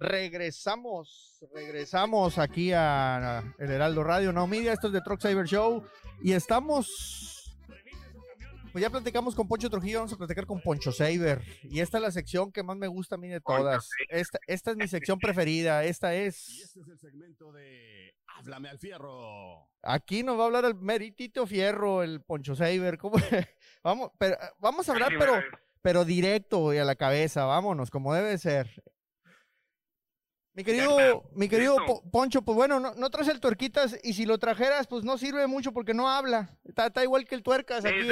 Regresamos, regresamos aquí a El Heraldo Radio, no media, esto es de Truck Cyber Show y estamos, pues ya platicamos con Poncho Trujillo, vamos a platicar con Poncho Saber y esta es la sección que más me gusta a mí de todas, esta, esta es mi sección preferida, esta es... Y este es el segmento de Háblame al Fierro. Aquí nos va a hablar el meritito Fierro, el Poncho Saber, ¿cómo? vamos, pero, vamos a hablar, pero, pero directo y a la cabeza, vámonos, como debe ser. Mi querido, mi querido Poncho, pues bueno, no, traes el tuerquitas y si lo trajeras, pues no sirve mucho porque no habla. Está, igual que el tuercas aquí.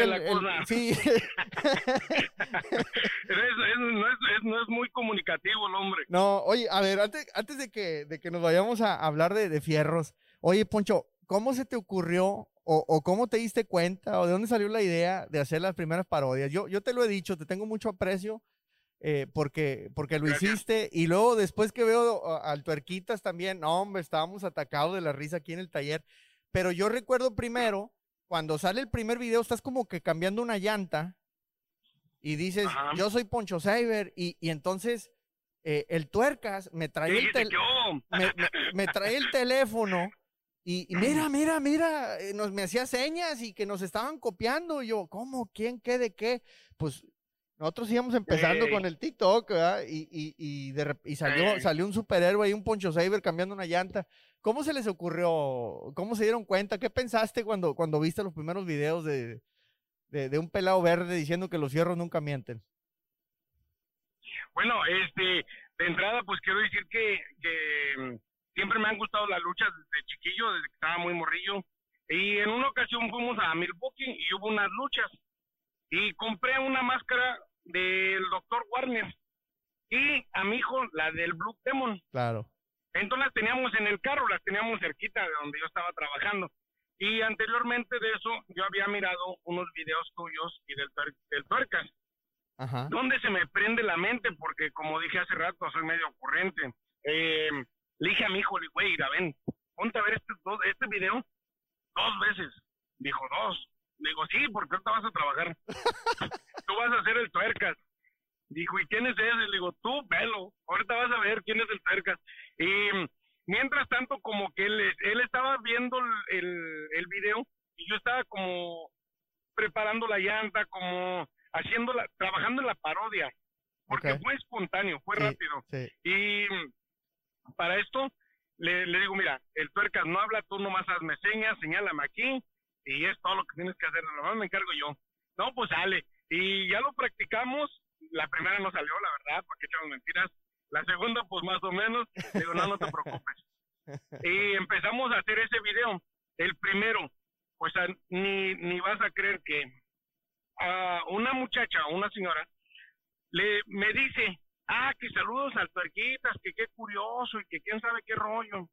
sí. no, es, muy comunicativo el hombre. No, oye, a ver, antes, antes de, que, de que nos vayamos a hablar de, fierros, oye, Poncho, ¿cómo se te ocurrió o, o, cómo te diste cuenta o de dónde salió la idea de hacer las primeras parodias? Yo, yo te lo he dicho, te tengo mucho aprecio eh, porque, porque lo hiciste. Y luego después que veo al Tuerquitas también, no, hombre, estábamos atacados de la risa aquí en el taller. Pero yo recuerdo primero, cuando sale el primer video, estás como que cambiando una llanta y dices, yo soy Poncho Cyber. Y, y entonces eh, el Tuercas me trae, el, me, trae el teléfono. Y, mira, mira, mira, eh, nos, me hacía señas y que nos estaban copiando. Y yo, ¿cómo? ¿Quién? ¿Qué? ¿De qué? Pues nosotros íbamos empezando con el TikTok, ¿verdad? Y, y, y, de, y salió, salió un superhéroe ahí, un Poncho Saber cambiando una llanta. ¿Cómo se les ocurrió? ¿Cómo se dieron cuenta? ¿Qué pensaste cuando, cuando viste los primeros videos de, de, un pelado verde diciendo que los fierros nunca mienten? Bueno, este, de entrada, pues quiero decir que, que mm, siempre me han gustado las luchas desde chiquillo, desde que estaba muy morrillo. Y en una ocasión fuimos a Milwaukee y hubo unas luchas. Y compré una máscara del doctor Warner y a mi hijo la del Blue Demon. Claro. Entonces las teníamos en el carro, las teníamos cerquita de donde yo estaba trabajando. Y anteriormente de eso, yo había mirado unos videos tuyos y del, del tuercas. Ajá. Donde se me prende la mente, porque como dije hace rato, soy medio ocurrente. Eh, le dije a mi hijo, güey, ven, ponte a ver este, este video dos veces. Dijo, dos. Digo, sí, porque ahorita vas a trabajar. tú vas a hacer el tuercas. Dijo, ¿y quién es ese? Le digo, tú, velo. Ahorita vas a ver quién es el tuercas. Y mientras tanto, como que él, él estaba viendo el, el, video y yo estaba como preparando la llanta, como haciendo la, trabajando en la parodia. Porque fue espontáneo, fue rápido. Y para esto, le, le, digo, mira, el tuercas no habla, tú nomás hazme señas, señálame aquí, y es todo lo que tienes que hacer, lo me encargo yo. No, pues sale. Y ya lo practicamos, la primera no salió, la verdad, porque echamos mentiras. La segunda, pues más o menos, digo, no, no te preocupes. Y empezamos a hacer ese video. El primero, pues ni, ni vas a creer que a una muchacha, una señora, le me dice, ah, que saludos al Tuerquitas, que qué curioso y que quién sabe qué rollo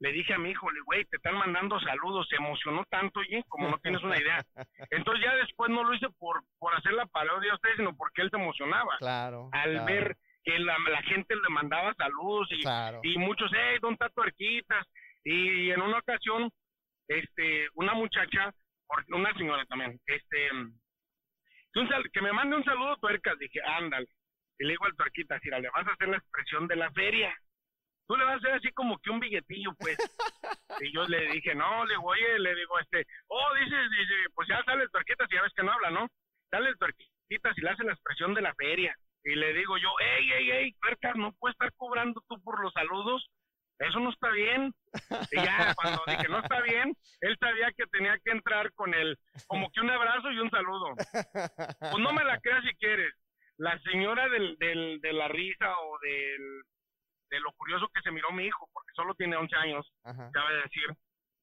le dije a mi hijo, güey, te están mandando saludos, se emocionó tanto, y como no tienes una idea. Entonces ya después no lo hice por, por hacer la parodia a ustedes, sino porque él se emocionaba. Claro. Al ver que la, gente le mandaba saludos y, y muchos, hey, don Tato Arquitas. Y en una ocasión, este, una muchacha, una señora también, este, que me mande un saludo tuercas, dije, ándale. Y le digo al tuerquita, si le vas a hacer la expresión de la feria tú le vas a hacer así como que un billetillo, pues. y yo le dije, no, le digo, oye, le digo, este, oh, dice, dice, pues ya sale el tuerquita, si ya ves que no habla, ¿no? Sale el tuerquita si le hace la expresión de la feria. Y le digo yo, ey, ey, ey, tuercas, no puedes estar cobrando tú por los saludos. Eso no está bien. Y ya cuando dije no está bien, él sabía que tenía que entrar con él, como que un abrazo y un saludo. Pues no me la creas si quieres. La señora del, del, de la risa o del de lo curioso que se miró mi hijo, porque solo tiene 11 años, cabe decir,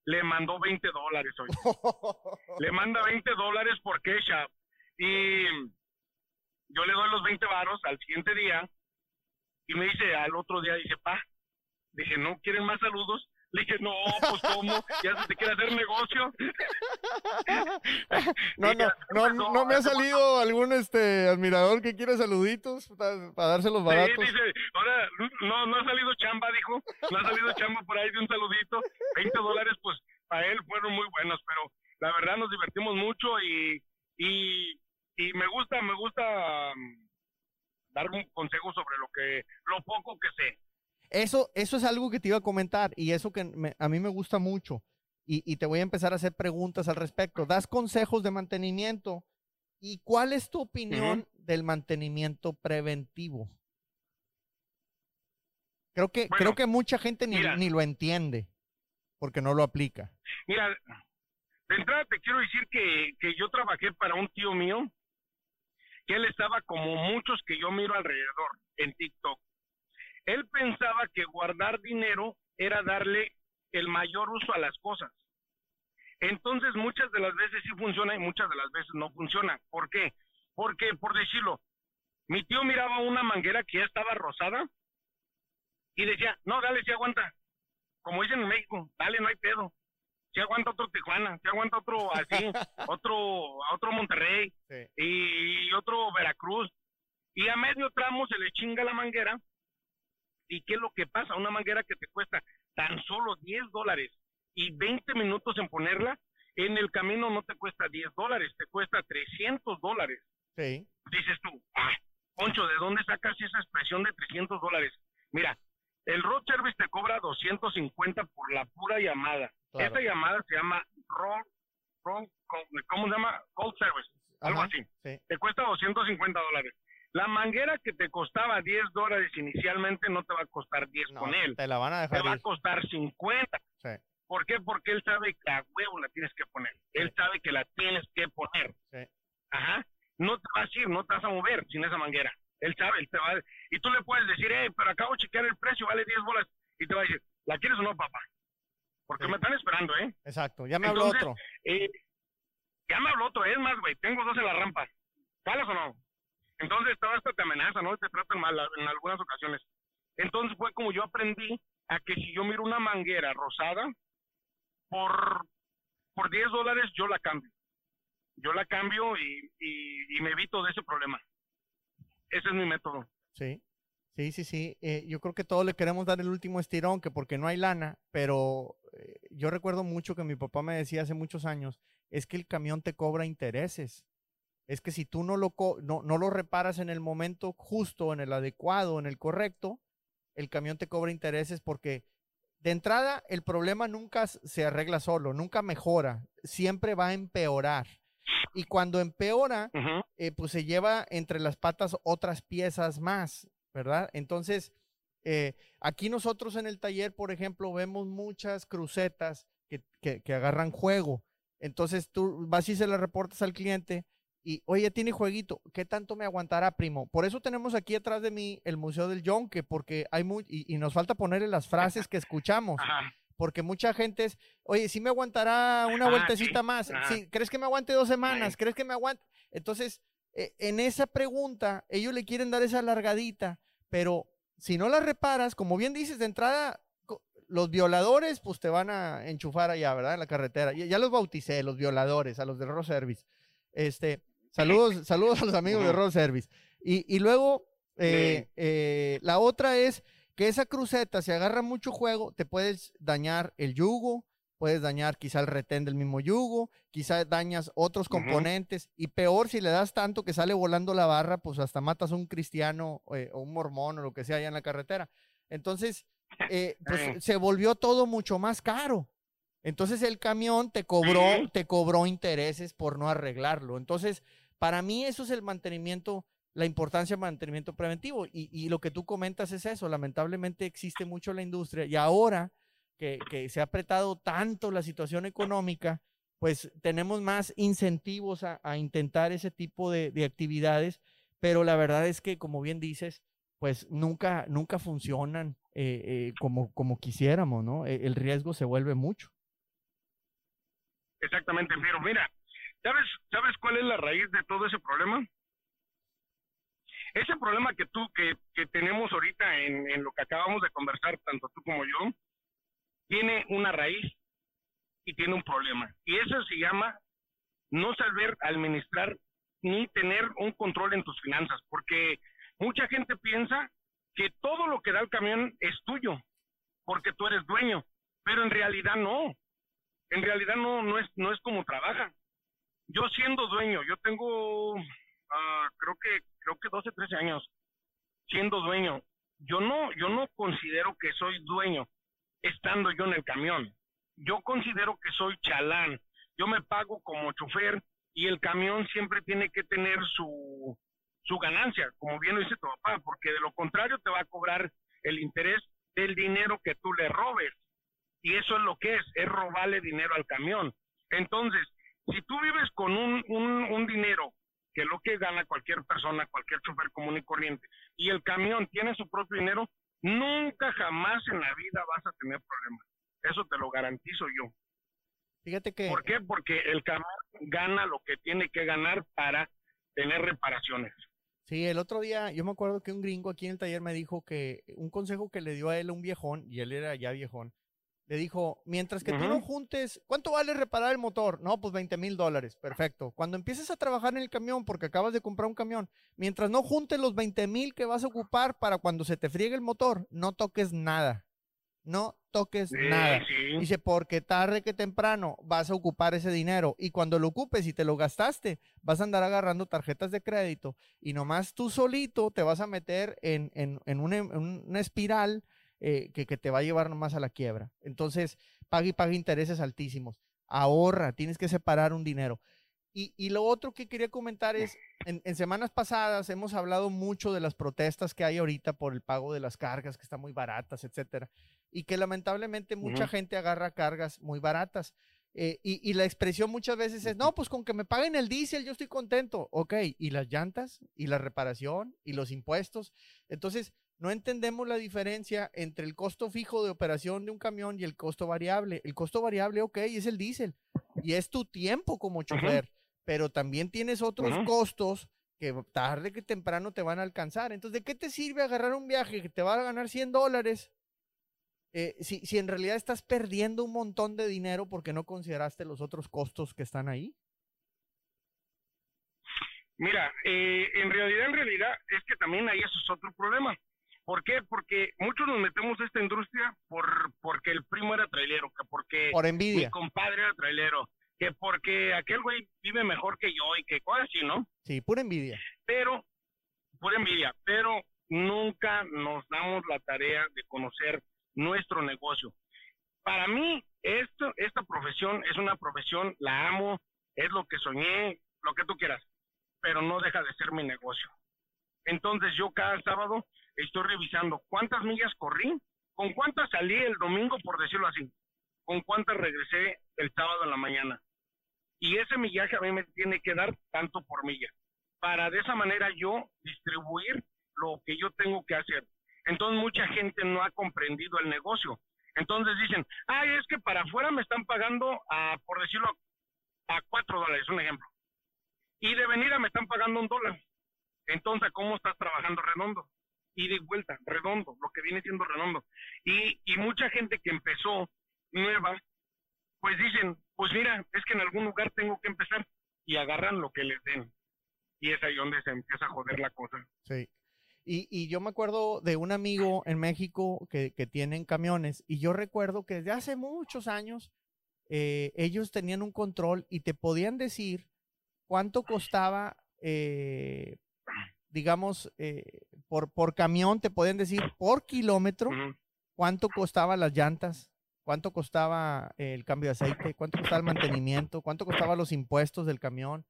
le mandó 20 dólares hoy. le manda 20 dólares por Kesha. Y yo le doy los 20 varos al siguiente día y me dice al otro día, dice, pa, dije, ¿no quieren más saludos? Le dije, no, pues ¿cómo? ¿Ya se te quiere hacer negocio? no, no, no, no, me ha salido algún este admirador que quiera saluditos para, dárselos baratos. Sí, dice, ahora no, no ha salido chamba, dijo, no ha salido chamba por ahí de un saludito. 20 dólares, pues, para él fueron muy buenos, pero la verdad nos divertimos mucho y, y, y me gusta, me gusta um, dar un consejo sobre lo que, lo poco que sé eso, eso es algo que te iba a comentar y eso que a mí me gusta mucho. Y, te voy a empezar a hacer preguntas al respecto. Das consejos de mantenimiento. ¿Y cuál es tu opinión del mantenimiento preventivo? Creo que, creo que mucha gente ni, ni lo entiende porque no lo aplica. Mira, de entrada te quiero decir que, que yo trabajé para un tío mío, que él estaba como muchos que yo miro alrededor en TikTok. Él pensaba que guardar dinero era darle el mayor uso a las cosas. Entonces muchas de las veces sí funciona y muchas de las veces no funciona. ¿Por qué? Porque, por decirlo, mi tío miraba una manguera que ya estaba rosada y decía, no, dale, si aguanta. Como dicen en México, dale, no hay pedo. Si aguanta otro Tijuana, si aguanta otro así, otro, otro Monterrey y otro Veracruz. Y a medio tramo se le chinga la manguera. ¿Y qué es lo que pasa? Una manguera que te cuesta tan solo 10 dólares y 20 minutos en ponerla, en el camino no te cuesta 10 dólares, te cuesta 300 dólares. Sí. Dices tú, ah, Poncho, ¿de dónde sacas esa expresión de 300 dólares? Mira, el road service te cobra 250 por la pura llamada. Esa llamada se llama road, ¿cómo se llama? Call service, algo así. Te cuesta 250 dólares. La manguera que te costaba 10 dólares inicialmente no te va a costar 10 con él. Te la van a dejar. Te va a costar 50. Sí. ¿Por qué? Porque él sabe que a huevo la tienes que poner. Él sabe que la tienes que poner. Sí. Ajá. No te vas a ir, no te vas a mover sin esa manguera. Él sabe, él te va a... Y tú le puedes decir, eh, pero acabo de chequear el precio, vale 10 bolas. Y te va a decir, ¿la quieres o no, papá? Porque me están esperando, ¿eh? Exacto, ya me habló otro. Eh, ya me habló otro, es más, güey, tengo dos en la rampa. ¿Sales o no? Entonces, todo esto te amenaza, ¿no? Te tratan mal en algunas ocasiones. Entonces fue como yo aprendí a que si yo miro una manguera rosada, por, por 10 dólares yo la cambio. Yo la cambio y, y, me evito de ese problema. Ese es mi método. Sí, sí, sí, sí. Eh, yo creo que todos le queremos dar el último estirón, que porque no hay lana, pero eh, yo recuerdo mucho que mi papá me decía hace muchos años, es que el camión te cobra intereses es que si tú no lo, no, no lo reparas en el momento justo, en el adecuado, en el correcto, el camión te cobra intereses porque de entrada el problema nunca se arregla solo, nunca mejora, siempre va a empeorar. Y cuando empeora, eh, pues se lleva entre las patas otras piezas más, ¿verdad? Entonces, eh, aquí nosotros en el taller, por ejemplo, vemos muchas crucetas que, que, que agarran juego. Entonces tú vas y se las reportas al cliente y, oye, tiene jueguito, ¿qué tanto me aguantará, primo? Por eso tenemos aquí atrás de mí el Museo del Yonke, porque hay muy, y, nos falta ponerle las frases que escuchamos. Porque mucha gente es, oye, ¿sí me aguantará una vueltecita más? ¿Crees que me aguante dos semanas? ¿Crees que me aguante? Entonces, e, en esa pregunta, ellos le quieren dar esa largadita, pero si no la reparas, como bien dices, de entrada, los violadores, pues te van a enchufar allá, ¿verdad? En la carretera. Ya, ya los bauticé, los violadores, a los de Road Service. Este, Saludos, saludos a los amigos de Road Service. Y, luego, eh, eh, la otra es que esa cruceta, si agarra mucho juego, te puedes dañar el yugo, puedes dañar quizá el retén del mismo yugo, quizá dañas otros componentes, y peor si le das tanto que sale volando la barra, pues hasta matas a un cristiano eh, o un mormón o lo que sea allá en la carretera. Entonces, pues se volvió todo mucho más caro. Entonces el camión te cobró, te cobró intereses por no arreglarlo. Entonces, para mí eso es el mantenimiento, la importancia del mantenimiento preventivo. Y, lo que tú comentas es eso. Lamentablemente existe mucho la industria y ahora que, se ha apretado tanto la situación económica, pues tenemos más incentivos a, intentar ese tipo de, actividades, pero la verdad es que, como bien dices, pues nunca, nunca funcionan eh, eh, como, como quisiéramos, ¿no? E, el riesgo se vuelve mucho. Exactamente, pero mira, ¿Sabes, ¿Sabes cuál es la raíz de todo ese problema? Ese problema que tú, que, que tenemos ahorita en, en lo que acabamos de conversar, tanto tú como yo, tiene una raíz y tiene un problema. Y eso se llama no saber administrar ni tener un control en tus finanzas, porque mucha gente piensa que todo lo que da el camión es tuyo, porque tú eres dueño, pero en realidad no. En realidad no, no es, no es como trabaja yo siendo dueño, yo tengo, ah, creo que, creo que 12, 13 años siendo dueño. yo no, yo no considero que soy dueño estando yo en el camión. Yo considero que soy chalán. Yo me pago como chofer y el camión siempre tiene que tener su, su ganancia, como bien lo dice tu papá, porque de lo contrario te va a cobrar el interés del dinero que tú le robes. Y eso es lo que es, es robarle dinero al camión. Entonces, si tú vives con un, un, dinero que es lo que gana cualquier persona, cualquier chofer común y corriente, y el camión tiene su propio dinero, nunca jamás en la vida vas a tener problemas. Eso te lo garantizo yo. Fíjate que... ¿Por qué? Porque el camión gana lo que tiene que ganar para tener reparaciones. Sí, el otro día yo me acuerdo que un gringo aquí en el taller me dijo que un consejo que le dio a él un viejón, y él era ya viejón, le dijo, mientras que tú no juntes, ¿cuánto vale reparar el motor? No, pues 20 mil dólares, perfecto. Cuando empieces a trabajar en el camión, porque acabas de comprar un camión, mientras no juntes los 20 mil que vas a ocupar para cuando se te friegue el motor, no toques nada. No toques nada. Dice, porque tarde que temprano vas a ocupar ese dinero y cuando lo ocupes y te lo gastaste, vas a andar agarrando tarjetas de crédito y nomás tú solito te vas a meter en, en, en una espiral eh, que, te va a llevar nomás a la quiebra. Entonces, paga y paga intereses altísimos. Ahorra, tienes que separar un dinero. Y, lo otro que quería comentar es, en, semanas pasadas hemos hablado mucho de las protestas que hay ahorita por el pago de las cargas, que están muy baratas, etcétera, y que lamentablemente mucha gente agarra cargas muy baratas. Eh, y, y, la expresión muchas veces es, no, pues con que me paguen el diésel yo estoy contento. Ok, ¿y las llantas? ¿Y la reparación? ¿Y los impuestos? Entonces, no entendemos la diferencia entre el costo fijo de operación de un camión y el costo variable. El costo variable, ok, es el diésel y es tu tiempo como chofer, pero también tienes otros costos que tarde que temprano te van a alcanzar. Entonces, ¿de qué te sirve agarrar un viaje que te va a ganar 100 dólares eh, si, si en realidad estás perdiendo un montón de dinero porque no consideraste los otros costos que están ahí? Mira, eh, en realidad, en realidad, es que también ahí eso es otro problema. ¿Por qué? Porque muchos nos metemos a esta industria por porque el primo era trailero, que porque por envidia. mi compadre era trailero, que porque aquel güey vive mejor que yo y que cosas así, ¿no? Sí, pura envidia. Pero, pura envidia, pero nunca nos damos la tarea de conocer nuestro negocio. Para mí, esto, esta profesión es una profesión, la amo, es lo que soñé, lo que tú quieras, pero no deja de ser mi negocio. Entonces yo cada sábado estoy revisando cuántas millas corrí, con cuántas salí el domingo, por decirlo así, con cuántas regresé el sábado en la mañana. Y ese millaje a mí me tiene que dar tanto por milla, para de esa manera yo distribuir lo que yo tengo que hacer. Entonces mucha gente no ha comprendido el negocio. Entonces dicen, ay, es que para afuera me están pagando, a, por decirlo, a cuatro dólares, un ejemplo. Y de venida me están pagando un dólar. Entonces, ¿cómo estás trabajando redondo? Y de vuelta, redondo, lo que viene siendo redondo. Y, y mucha gente que empezó nueva, pues dicen, pues mira, es que en algún lugar tengo que empezar y agarran lo que les den. Y es ahí donde se empieza a joder la cosa. Sí. Y, y yo me acuerdo de un amigo en México que, que tienen camiones y yo recuerdo que desde hace muchos años eh, ellos tenían un control y te podían decir cuánto costaba eh, digamos, eh, por, por camión, te pueden decir por kilómetro cuánto costaban las llantas, cuánto costaba el cambio de aceite, cuánto costaba el mantenimiento, cuánto costaban los impuestos del camión,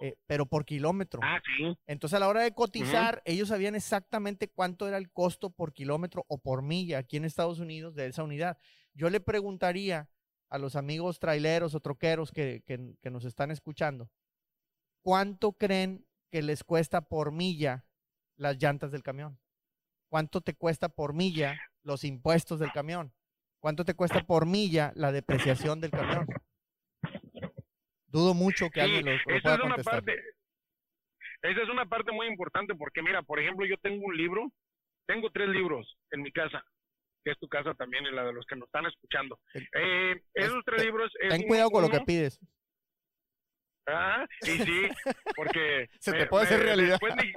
eh, pero por kilómetro. Ah, Entonces a la hora de cotizar, ellos sabían exactamente cuánto era el costo por kilómetro o por milla aquí en Estados Unidos de esa unidad. Yo le preguntaría a los amigos traileros o troqueros que, que nos están escuchando, ¿cuánto creen que les cuesta por milla las llantas del camión? ¿Cuánto te cuesta por milla los impuestos del camión? ¿Cuánto te cuesta por milla la depreciación del camión? Dudo mucho que alguien lo, pueda es Una parte, esa es una parte muy importante porque mira, por ejemplo, yo tengo un libro, tengo tres libros en mi casa, que es tu casa también y la de los que nos están escuchando. Eh, esos tres libros... ten cuidado con lo que pides. Ah, y sí, porque... Se te puede hacer realidad. Después ni,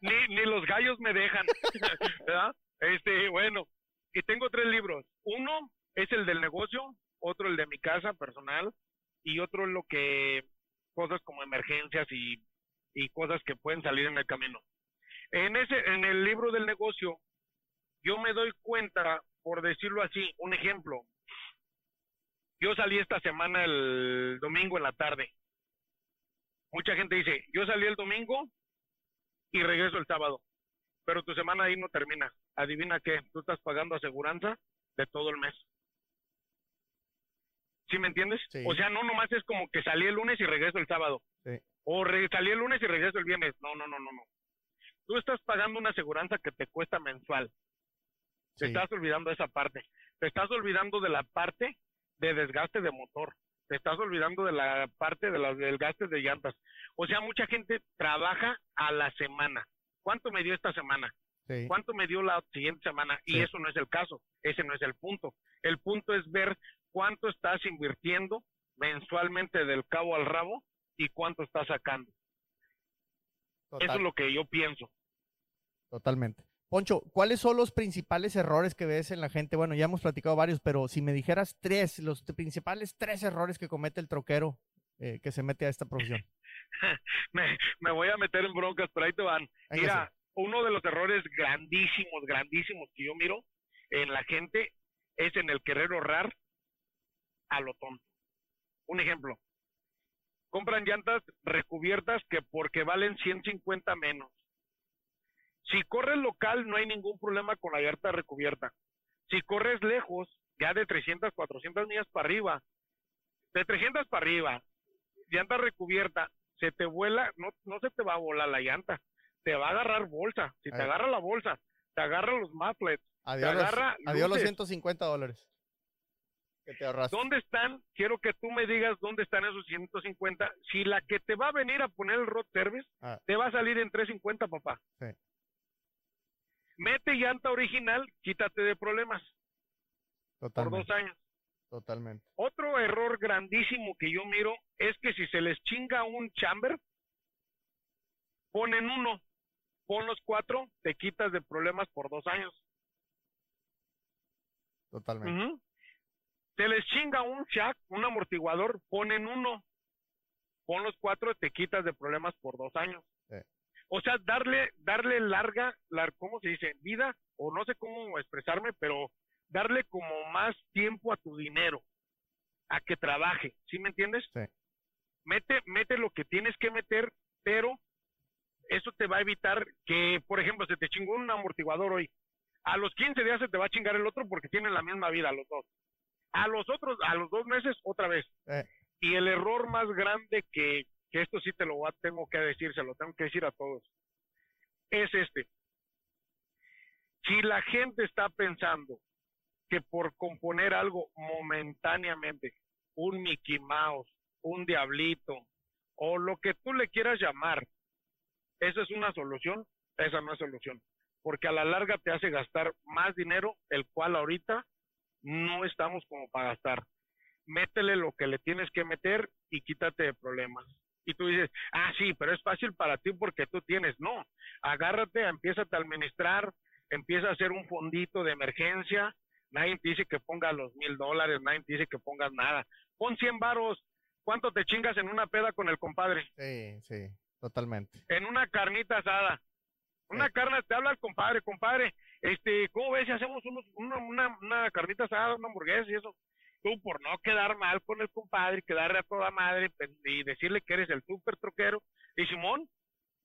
ni, ni, los gallos me dejan, ¿verdad? Este, bueno, y tengo tres libros. Uno es el del negocio, otro el de mi casa personal, y otro lo que... cosas como emergencias y, y cosas que pueden salir en el camino. En ese, en el libro del negocio, yo me doy cuenta, por decirlo así, un ejemplo. Yo salí esta semana el domingo en la tarde. Mucha gente dice, yo salí el domingo y regreso el sábado, pero tu semana ahí no termina. Adivina qué, tú estás pagando aseguranza de todo el mes. ¿Sí me entiendes? O sea, no nomás es como que salí el lunes y regreso el sábado. O salí el lunes y regreso el viernes. No, no, no, no, no. Tú estás pagando una aseguranza que te cuesta mensual. Te estás olvidando de esa parte. Te estás olvidando de la parte de desgaste de motor. Te estás olvidando de la parte de los desgastes de llantas. O sea, mucha gente trabaja a la semana. ¿Cuánto me dio esta semana? ¿Cuánto me dio la siguiente semana? Y eso no es el caso. Ese no es el punto. El punto es ver cuánto estás invirtiendo mensualmente del cabo al rabo y cuánto estás sacando. Eso es lo que yo pienso. Totalmente. Poncho, ¿cuáles son los principales errores que ves en la gente? Bueno, ya hemos platicado varios, pero si me dijeras tres, los principales tres errores que comete el troquero eh, que se mete a esta profesión. me, voy a meter en broncas, pero ahí te van. Mira, uno de los errores grandísimos, grandísimos que yo miro en la gente es en el querer ahorrar a lo tonto. Un ejemplo, compran llantas recubiertas que porque valen 150 menos. Si corres local no hay ningún problema con la llanta recubierta. Si corres lejos, ya de 300, 400 millas para arriba, de 300 para arriba, llanta recubierta, se te vuela, no, no se te va a volar la llanta, te va a agarrar bolsa. Si te agarra la bolsa, te agarra los mufflets, adiós te agarra los, adiós los 150 dólares. ¿Dónde están? Quiero que tú me digas dónde están esos 150. Si la que te va a venir a poner el road service ah. te va a salir en 350, papá. Sí. Mete llanta original, quítate de problemas. Por dos años. Totalmente. Otro error grandísimo que yo miro es que si se les chinga un chamber, ponen uno, pon los cuatro, te quitas de problemas por dos años. Totalmente. Se les chinga un shack, un amortiguador, ponen uno, pon los cuatro, te quitas de problemas por dos años. O sea, darle, darle larga, ¿cómo se dice? Vida, o no sé cómo expresarme, pero darle como más tiempo a tu dinero, a que trabaje, ¿sí me entiendes? Sí. Mete, mete lo que tienes que meter, pero eso te va a evitar que, por ejemplo, se te chingó un amortiguador hoy. A los 15 días se te va a chingar el otro porque tienen la misma vida los dos. A los otros, a los dos meses, otra vez. Eh. Y el error más grande que, que esto sí te lo tengo que decir, se lo tengo que decir a todos, es este. Si la gente está pensando que por componer algo momentáneamente, un Mickey Mouse, un Diablito, o lo que tú le quieras llamar, ¿esa es una solución? Esa no es solución, porque a la larga te hace gastar más dinero, el cual ahorita no estamos como para gastar. Métele lo que le tienes que meter y quítate de problemas y tú dices, ah, sí, pero es fácil para ti porque tú tienes. No, agárrate, empieza a administrar, empieza a hacer un fondito de emergencia. Nadie te dice que pongas los mil dólares, nadie te dice que pongas nada. Pon 100 varos. ¿Cuánto te chingas en una peda con el compadre? Sí, sí, totalmente. En una carnita asada. Una carne, te habla el compadre, compadre, este, ¿cómo ves si hacemos una, una, una carnita asada, una hamburguesa y eso? Tú por no quedar mal con el compadre, quedarle a toda madre pues, y decirle que eres el súper troquero, y Simón,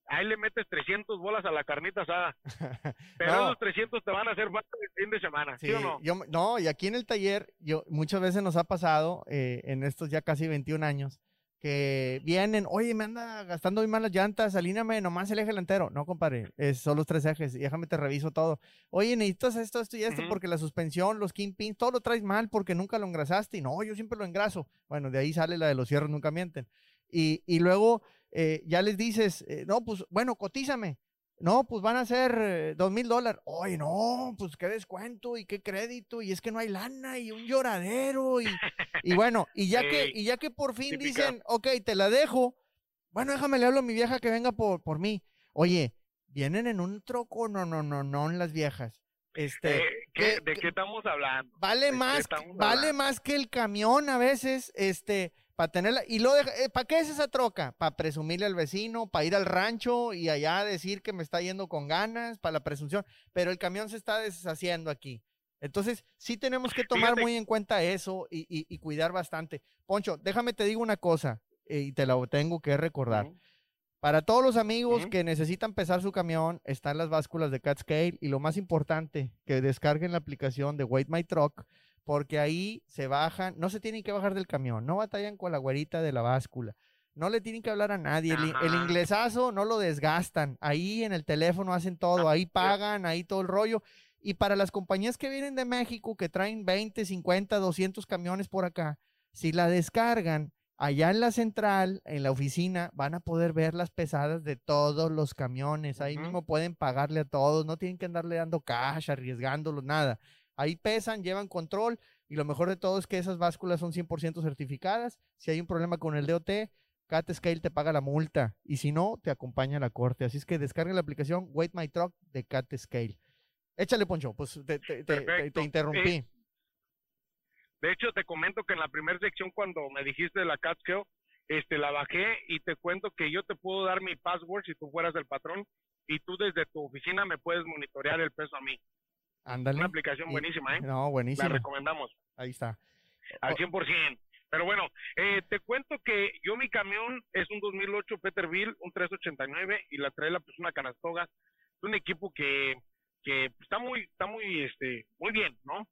ahí le metes 300 bolas a la carnita asada. Pero esos 300 te van a hacer falta el fin de semana, ¿sí, o no? no, y aquí en el taller, yo muchas veces nos ha pasado eh, en estos ya casi 21 años, que vienen, oye, me anda gastando muy mal las llantas, alíname nomás el eje delantero. No, compadre, es, son los tres ejes, déjame te reviso todo. Oye, necesitas esto, esto y esto, porque la suspensión, los kingpins, todo lo traes mal porque nunca lo engrasaste. Y no, yo siempre lo engraso. Bueno, de ahí sale la de los cierros, nunca mienten. Y, y luego eh, ya les dices, eh, no, pues bueno, cotízame. No, pues van a ser eh, dos mil dólares. Oye, no, pues qué descuento y qué crédito, y es que no hay lana y un lloradero. Y, y bueno, y ya, que, y ya que por fin dicen, ok, te la dejo, bueno, déjame le hablo a mi vieja que venga por, por mí. Oye, vienen en un troco, no, no, no, no, las viejas. Este, eh, ¿De qué estamos hablando? Vale más, vale más que el camión a veces, este, para tenerla. ¿Y lo eh, para qué es esa troca? Para presumirle al vecino, para ir al rancho y allá decir que me está yendo con ganas, para la presunción. Pero el camión se está deshaciendo aquí. Entonces, sí tenemos que tomar muy en cuenta eso y, cuidar bastante. Poncho, déjame te digo una cosa eh, y te la tengo que recordar. Para todos los amigos que necesitan pesar su camión, están las básculas de Catscale y lo más importante, que descarguen la aplicación de Wait My Truck porque ahí se bajan, no se tienen que bajar del camión, no batallan con la güerita de la báscula, no le tienen que hablar a nadie, el, el, inglesazo no lo desgastan, ahí en el teléfono hacen todo, ahí pagan, ahí todo el rollo. Y para las compañías que vienen de México, que traen 20, 50, 200 camiones por acá, si la descargan allá en la central, en la oficina, van a poder ver las pesadas de todos los camiones. Ahí mismo pueden pagarle a todos, no tienen que andarle dando cash, arriesgándolo, nada. Ahí pesan, llevan control y lo mejor de todo es que esas básculas son 100% certificadas. Si hay un problema con el DOT, Cat Scale te paga la multa y si no, te acompaña a la corte. Así es que descarga la aplicación Wait My Truck de Cat Scale. Échale, Poncho, pues te, te, interrumpí. Eh, de hecho, te comento que en la primera sección, cuando me dijiste de la Cat Scale, este, la bajé y te cuento que yo te puedo dar mi password si tú fueras el patrón y tú desde tu oficina me puedes monitorear el peso a mí. Ándale. Una aplicación buenísima, ¿eh? No, buenísima. La recomendamos. Ahí está. Al 100%. Pero bueno, eh, te cuento que yo mi camión es un 2008 Peterbilt, un 389 y la traila pues una canastoga. Es un equipo que, que está muy está muy este muy bien, ¿no?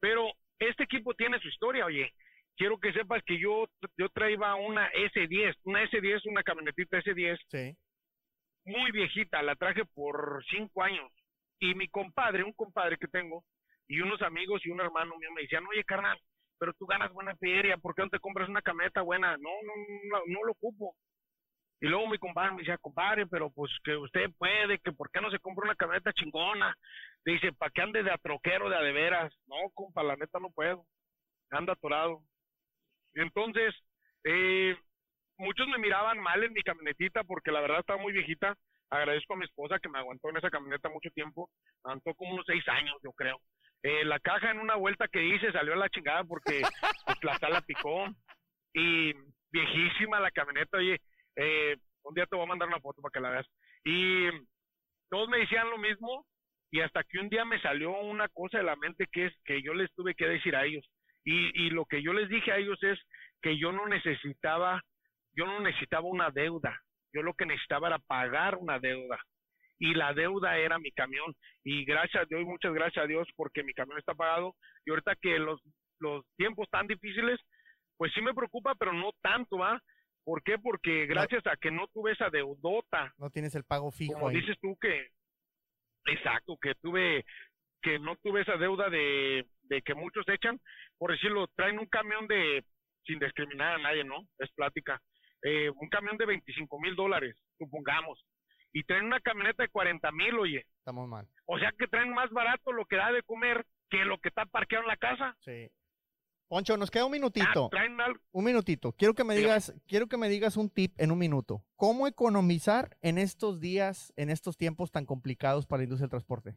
Pero este equipo tiene su historia, oye. Quiero que sepas que yo yo traía una S10, una S10, una camionetita S10. Sí. Muy viejita, la traje por cinco años y mi compadre, un compadre que tengo, y unos amigos y un hermano mío me decían, oye, carnal, pero tú ganas buena feria, ¿por qué no te compras una camioneta buena? No, no, no, no lo ocupo. Y luego mi compadre me decía, compadre, pero pues que usted puede, que por qué no se compra una camioneta chingona. Dice, ¿para qué ande de atroquero de a de veras? No, compa, la neta no puedo. Anda atorado. Entonces, eh, muchos me miraban mal en mi camionetita porque la verdad estaba muy viejita agradezco a mi esposa que me aguantó en esa camioneta mucho tiempo, aguantó como unos seis años, yo creo. Eh, la caja en una vuelta que hice salió a la chingada porque pues, la sala picó y viejísima la camioneta, oye, eh, un día te voy a mandar una foto para que la veas. Y todos me decían lo mismo y hasta que un día me salió una cosa de la mente que es que yo les tuve que decir a ellos. Y, y lo que yo les dije a ellos es que yo no necesitaba, yo no necesitaba una deuda yo lo que necesitaba era pagar una deuda y la deuda era mi camión. Y gracias a Dios, muchas gracias a Dios porque mi camión está pagado. Y ahorita que los, los tiempos tan difíciles, pues sí me preocupa, pero no tanto, ¿va? ¿Por qué? Porque gracias a que no tuve esa deudota. No tienes el pago fijo. Como dices tú que, exacto, que tuve, que no tuve esa deuda de, de que muchos echan, por decirlo, traen un camión de, sin discriminar a nadie, ¿no? Es plática eh, un camión de 25 mil dólares, supongamos, y traen una camioneta de 40 mil, oye. Estamos mal. O sea que traen más barato lo que da de comer que lo que está parqueado en la casa. Sí. Poncho, nos queda un minutito. Ah, un minutito. Quiero que me digas, quiero que me digas un tip en un minuto. ¿Cómo economizar en estos días, en estos tiempos tan complicados para la industria del transporte?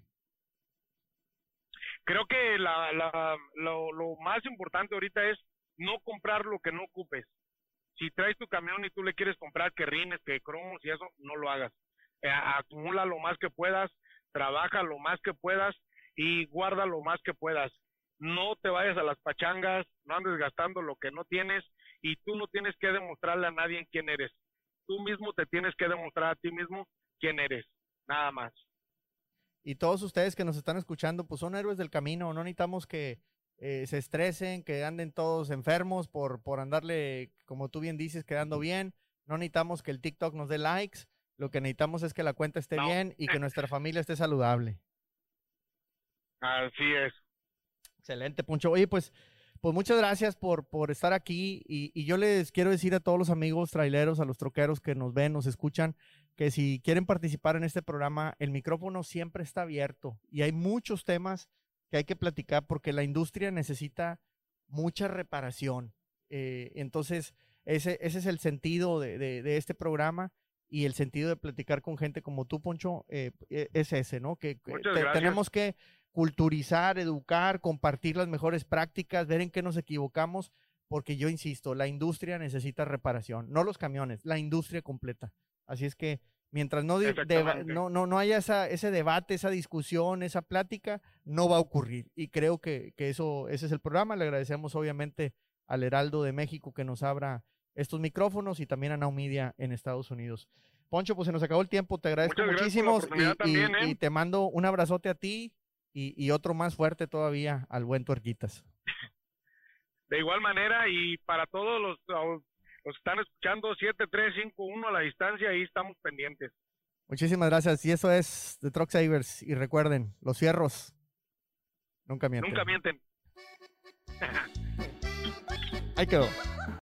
Creo que la, la, lo, lo más importante ahorita es no comprar lo que no ocupes si traes tu camión y tú le quieres comprar que rines, que cromos y eso, no lo hagas. Eh, acumula lo más que puedas, trabaja lo más que puedas y guarda lo más que puedas. No te vayas a las pachangas, no andes gastando lo que no tienes y tú no tienes que demostrarle a nadie quién eres. Tú mismo te tienes que demostrar a ti mismo quién eres, nada más. Y todos ustedes que nos están escuchando, pues son héroes del camino, no necesitamos que eh, se estresen, que anden todos enfermos por, por andarle, como tú bien dices, quedando bien. No necesitamos que el TikTok nos dé likes. Lo que necesitamos es que la cuenta esté bien y que nuestra familia esté saludable. Así es. Excelente, Puncho. Oye, pues, pues muchas gracias por, por estar aquí. Y, y, yo les quiero decir a todos los amigos traileros, a los troqueros que nos ven, nos escuchan, que si quieren participar en este programa, el micrófono siempre está abierto y hay muchos temas que hay que platicar porque la industria necesita mucha reparación. Eh, entonces, ese, ese es el sentido de, este programa y el sentido de platicar con gente como tú, Poncho, eh, e, es ese, ¿no? Que, tenemos que culturizar, educar, compartir las mejores prácticas, ver en qué nos equivocamos, porque yo insisto, la industria necesita reparación, no los camiones, la industria completa. Así es que mientras no, no, no, no, haya esa, ese debate, esa discusión, esa plática, no va a ocurrir. Y creo que, que eso, ese es el programa. Le agradecemos obviamente al Heraldo de México que nos abra estos micrófonos y también a Naumedia en Estados Unidos. Poncho, pues se nos acabó el tiempo, te agradezco muchísimo y, ¿eh? y, te mando un abrazote a ti y, otro más fuerte todavía al buen Tuerquitas. De igual manera y para todos los, los que están escuchando 7351 a la distancia, ahí estamos pendientes. Muchísimas gracias. Y eso es The Truck Savers. Y recuerden, los fierros nunca mienten. Nunca mienten. Ahí quedó.